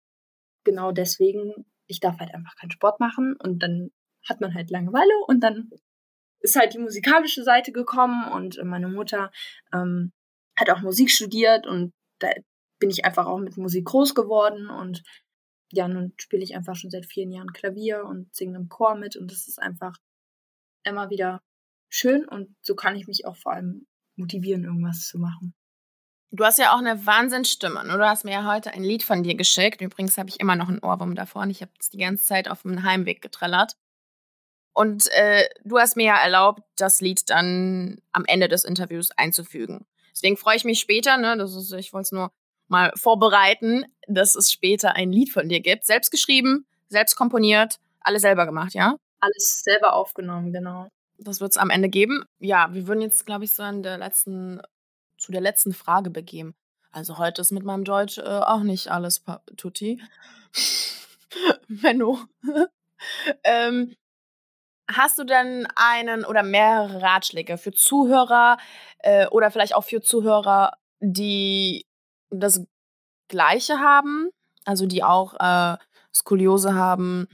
genau deswegen, ich darf halt einfach keinen Sport machen und dann hat man halt Langeweile und dann ist halt die musikalische Seite gekommen und meine Mutter ähm, hat auch Musik studiert und da bin ich einfach auch mit Musik groß geworden und ja, nun spiele ich einfach schon seit vielen Jahren Klavier und singe im Chor mit und das ist einfach immer wieder schön und so kann ich mich auch vor allem motivieren, irgendwas zu machen. Du hast ja auch eine Wahnsinnsstimme. Ne? Du hast mir ja heute ein Lied von dir geschickt. Übrigens habe ich immer noch einen Ohrwurm davor und ich habe es die ganze Zeit auf dem Heimweg getrellert. Und äh, du hast mir ja erlaubt, das Lied dann am Ende des Interviews einzufügen. Deswegen freue ich mich später, ne, das ist, ich wollte es nur mal vorbereiten, dass es später ein Lied von dir gibt. Selbst geschrieben, selbst komponiert, alles selber gemacht, ja? Alles selber aufgenommen, genau. Das wird es am Ende geben. Ja, wir würden jetzt, glaube ich, so an der letzten zu der letzten Frage begeben. Also heute ist mit meinem Deutsch äh, auch nicht alles tutti. Menno. ähm, hast du denn einen oder mehrere Ratschläge für Zuhörer äh, oder vielleicht auch für Zuhörer, die das Gleiche haben, also die auch äh, Skoliose haben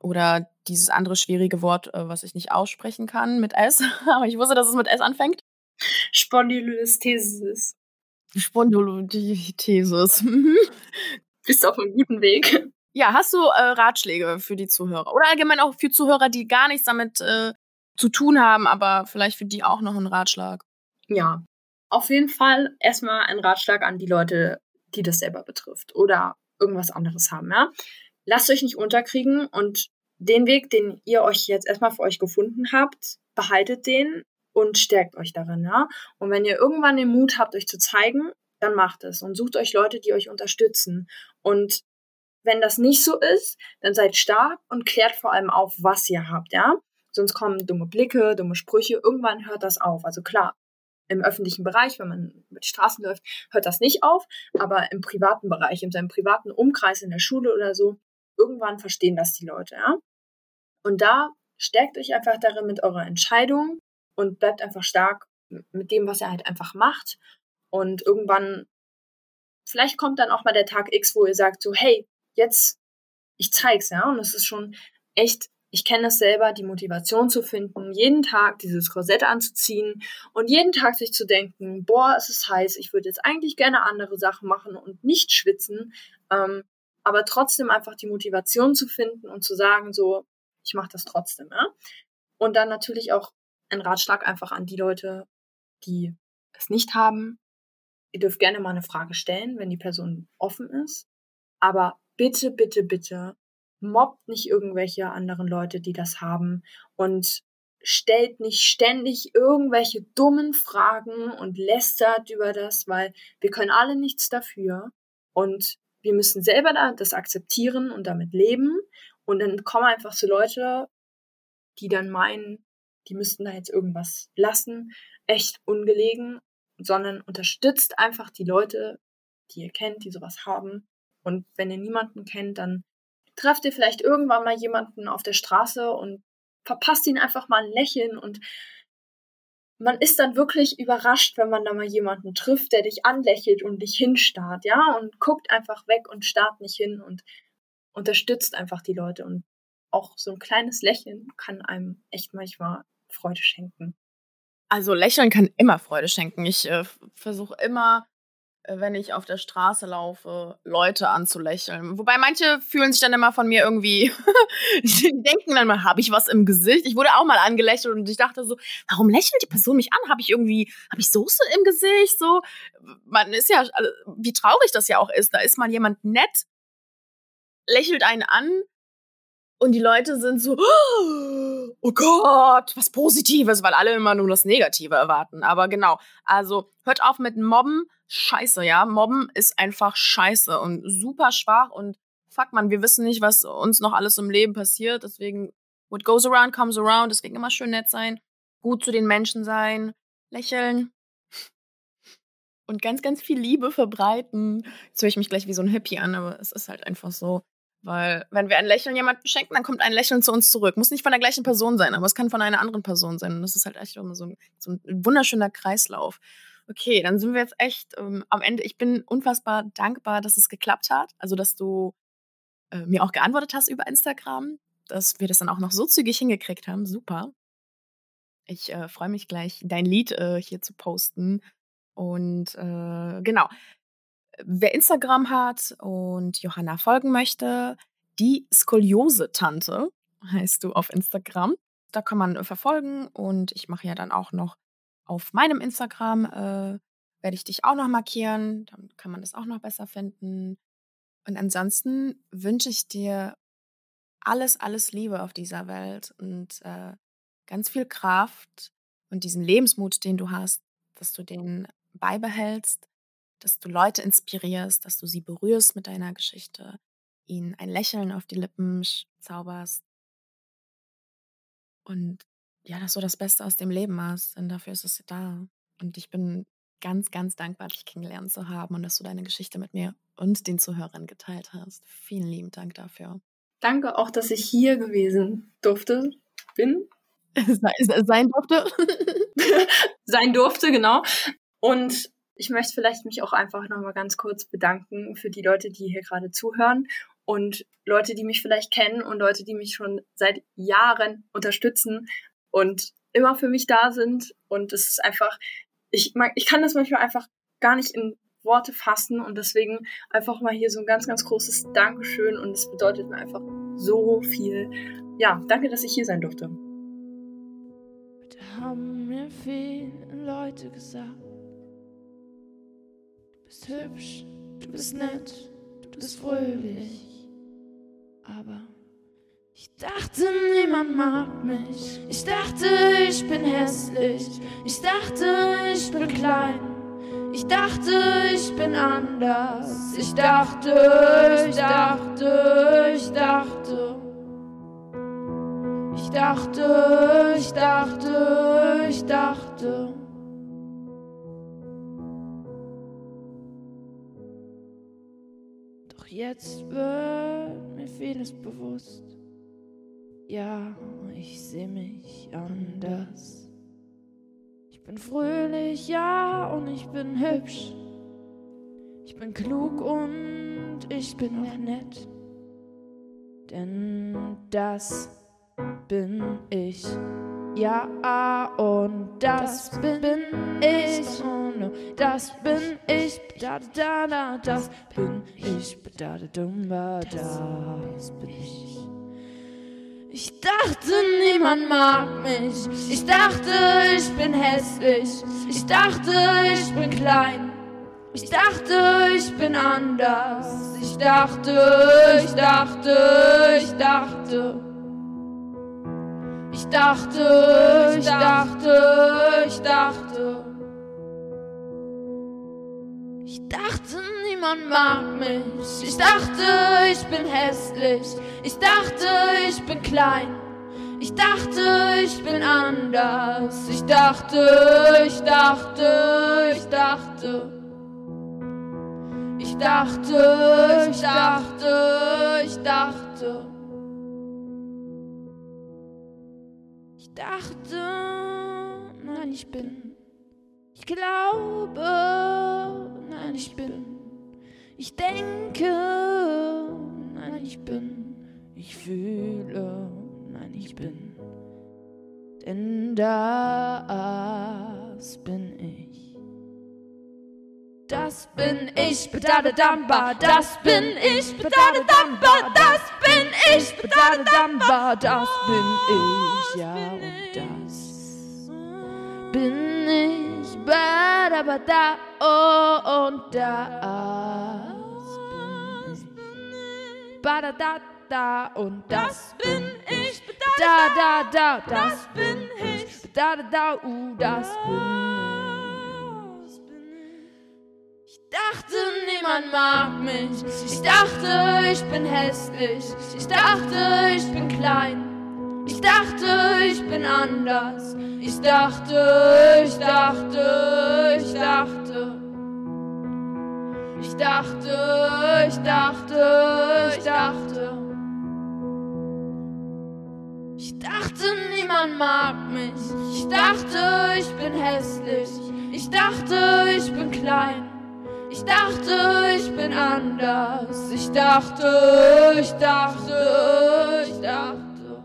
oder dieses andere schwierige Wort, äh, was ich nicht aussprechen kann mit S, aber ich wusste, dass es mit S anfängt. Spondylolisthesis. Spondylolisthesis. Bist auf einem guten Weg. Ja, hast du äh, Ratschläge für die Zuhörer? Oder allgemein auch für Zuhörer, die gar nichts damit äh, zu tun haben, aber vielleicht für die auch noch einen Ratschlag? Ja, auf jeden Fall erstmal ein Ratschlag an die Leute, die das selber betrifft oder irgendwas anderes haben, ja. Lasst euch nicht unterkriegen und den Weg, den ihr euch jetzt erstmal für euch gefunden habt, behaltet den und stärkt euch darin, ja. Und wenn ihr irgendwann den Mut habt, euch zu zeigen, dann macht es und sucht euch Leute, die euch unterstützen. Und wenn das nicht so ist, dann seid stark und klärt vor allem auf, was ihr habt, ja. Sonst kommen dumme Blicke, dumme Sprüche. Irgendwann hört das auf. Also klar, im öffentlichen Bereich, wenn man über die Straßen läuft, hört das nicht auf. Aber im privaten Bereich, in seinem privaten Umkreis, in der Schule oder so, irgendwann verstehen das die Leute, ja. Und da stärkt euch einfach darin mit eurer Entscheidung und bleibt einfach stark mit dem, was er halt einfach macht. Und irgendwann, vielleicht kommt dann auch mal der Tag X, wo ihr sagt so, hey, jetzt, ich zeig's, ja. Und es ist schon echt, ich kenne es selber, die Motivation zu finden, jeden Tag dieses Korsett anzuziehen und jeden Tag sich zu denken, boah, es ist heiß, ich würde jetzt eigentlich gerne andere Sachen machen und nicht schwitzen, ähm, aber trotzdem einfach die Motivation zu finden und zu sagen, so, ich mache das trotzdem, ja. Und dann natürlich auch ein Ratschlag einfach an die Leute, die es nicht haben. Ihr dürft gerne mal eine Frage stellen, wenn die Person offen ist. Aber bitte, bitte, bitte mobbt nicht irgendwelche anderen Leute, die das haben und stellt nicht ständig irgendwelche dummen Fragen und lästert über das, weil wir können alle nichts dafür und wir müssen selber das akzeptieren und damit leben und dann kommen einfach so Leute, die dann meinen, die müssten da jetzt irgendwas lassen, echt ungelegen, sondern unterstützt einfach die Leute, die ihr kennt, die sowas haben. Und wenn ihr niemanden kennt, dann trefft ihr vielleicht irgendwann mal jemanden auf der Straße und verpasst ihn einfach mal ein Lächeln und man ist dann wirklich überrascht, wenn man da mal jemanden trifft, der dich anlächelt und dich hinstarrt, ja, und guckt einfach weg und starrt nicht hin und unterstützt einfach die Leute und auch so ein kleines Lächeln kann einem echt manchmal Freude schenken? Also lächeln kann immer Freude schenken. Ich äh, versuche immer äh, wenn ich auf der Straße laufe, Leute anzulächeln. Wobei manche fühlen sich dann immer von mir irgendwie, die denken dann mal, habe ich was im Gesicht? Ich wurde auch mal angelächelt und ich dachte so, warum lächelt die Person mich an? Habe ich irgendwie, habe ich Soße im Gesicht? So, man ist ja, also, wie traurig das ja auch ist. Da ist mal jemand nett, lächelt einen an und die Leute sind so, oh Gott, was Positives, weil alle immer nur das Negative erwarten. Aber genau, also hört auf mit Mobben. Scheiße, ja. Mobben ist einfach scheiße und super schwach und fuck man, wir wissen nicht, was uns noch alles im Leben passiert. Deswegen, what goes around comes around. Deswegen immer schön nett sein, gut zu den Menschen sein, lächeln und ganz, ganz viel Liebe verbreiten. Jetzt höre ich mich gleich wie so ein Hippie an, aber es ist halt einfach so. Weil, wenn wir ein Lächeln jemandem schenken, dann kommt ein Lächeln zu uns zurück. Muss nicht von der gleichen Person sein, aber es kann von einer anderen Person sein. Und das ist halt echt immer so ein, so ein wunderschöner Kreislauf. Okay, dann sind wir jetzt echt ähm, am Ende. Ich bin unfassbar dankbar, dass es geklappt hat. Also, dass du äh, mir auch geantwortet hast über Instagram, dass wir das dann auch noch so zügig hingekriegt haben. Super. Ich äh, freue mich gleich, dein Lied äh, hier zu posten. Und äh, genau, wer Instagram hat und Johanna folgen möchte, die Skoliose-Tante heißt du auf Instagram. Da kann man verfolgen und ich mache ja dann auch noch auf meinem Instagram, äh, werde ich dich auch noch markieren. Dann kann man das auch noch besser finden. Und ansonsten wünsche ich dir alles, alles Liebe auf dieser Welt und äh, ganz viel Kraft und diesen Lebensmut, den du hast, dass du den beibehältst dass du Leute inspirierst, dass du sie berührst mit deiner Geschichte, ihnen ein Lächeln auf die Lippen zauberst und ja, dass du das Beste aus dem Leben hast, denn dafür ist es da. Und ich bin ganz, ganz dankbar, dich kennengelernt zu haben und dass du deine Geschichte mit mir und den Zuhörern geteilt hast. Vielen lieben Dank dafür. Danke auch, dass ich hier gewesen durfte, bin. Sein durfte. Sein durfte, genau. Und ich möchte vielleicht mich auch einfach nochmal ganz kurz bedanken für die Leute, die hier gerade zuhören und Leute, die mich vielleicht kennen und Leute, die mich schon seit Jahren unterstützen und immer für mich da sind. Und es ist einfach, ich, ich kann das manchmal einfach gar nicht in Worte fassen und deswegen einfach mal hier so ein ganz, ganz großes Dankeschön und es bedeutet mir einfach so viel. Ja, danke, dass ich hier sein durfte. Da haben mir viele Leute gesagt, bist hübsch, du bist nett, du bist fröhlich. Aber ich dachte, niemand mag mich. Ich dachte, ich bin hässlich. Ich dachte, ich bin klein. Ich dachte, ich bin anders. Ich dachte, ich dachte, ich dachte. Ich dachte, ich dachte, ich dachte. Jetzt wird mir vieles bewusst. Ja, ich sehe mich anders. Ich bin fröhlich, ja, und ich bin hübsch. Ich bin klug und ich bin auch nett. Denn das bin ich. Ja, und das bin ich. Und das bin ich. Da, da, da, das bin ich. Da, da, da, das bin ich. Ich dachte, niemand mag mich. Ich dachte, ich bin hässlich. Ich dachte, ich bin klein. Ich dachte, ich bin anders. Ich dachte, ich dachte, ich dachte. Ich dachte, ich dachte, ich dachte. Ich dachte, niemand mag mich. Ich dachte, ich bin hässlich. Ich dachte, ich bin klein. Ich dachte, ich bin anders. Ich dachte, ich dachte, ich dachte. Ich dachte, ich dachte, ich dachte. Dachte, nein, ich bin. Ich glaube, nein, ich bin. Ich denke, nein, ich bin. Ich fühle, nein, ich bin. Denn das bin ich. Das bin ich, Bedadadamba, das bin ich, Bedadadamba, das bin ich, Bedadadamba, das bin ich, ja und das bin ich, Badabada, oh und das bin ich, Badadada und das bin ich, da da da, das bin ich, da da da, uh, das bin ich. Ich dachte, niemand mag mich. Ich dachte, ich bin hässlich. Ich dachte, ich bin klein. Ich dachte, ich bin anders. Ich dachte, ich dachte, ich dachte. Ich dachte, ich dachte, ich dachte. Ich dachte, niemand mag mich. Ich dachte, ich bin hässlich. Ich dachte, ich bin klein. Ich dachte, ich bin anders. Ich dachte, ich dachte, ich dachte.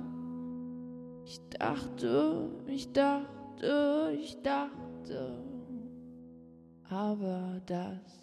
Ich dachte, ich dachte, ich dachte. Aber das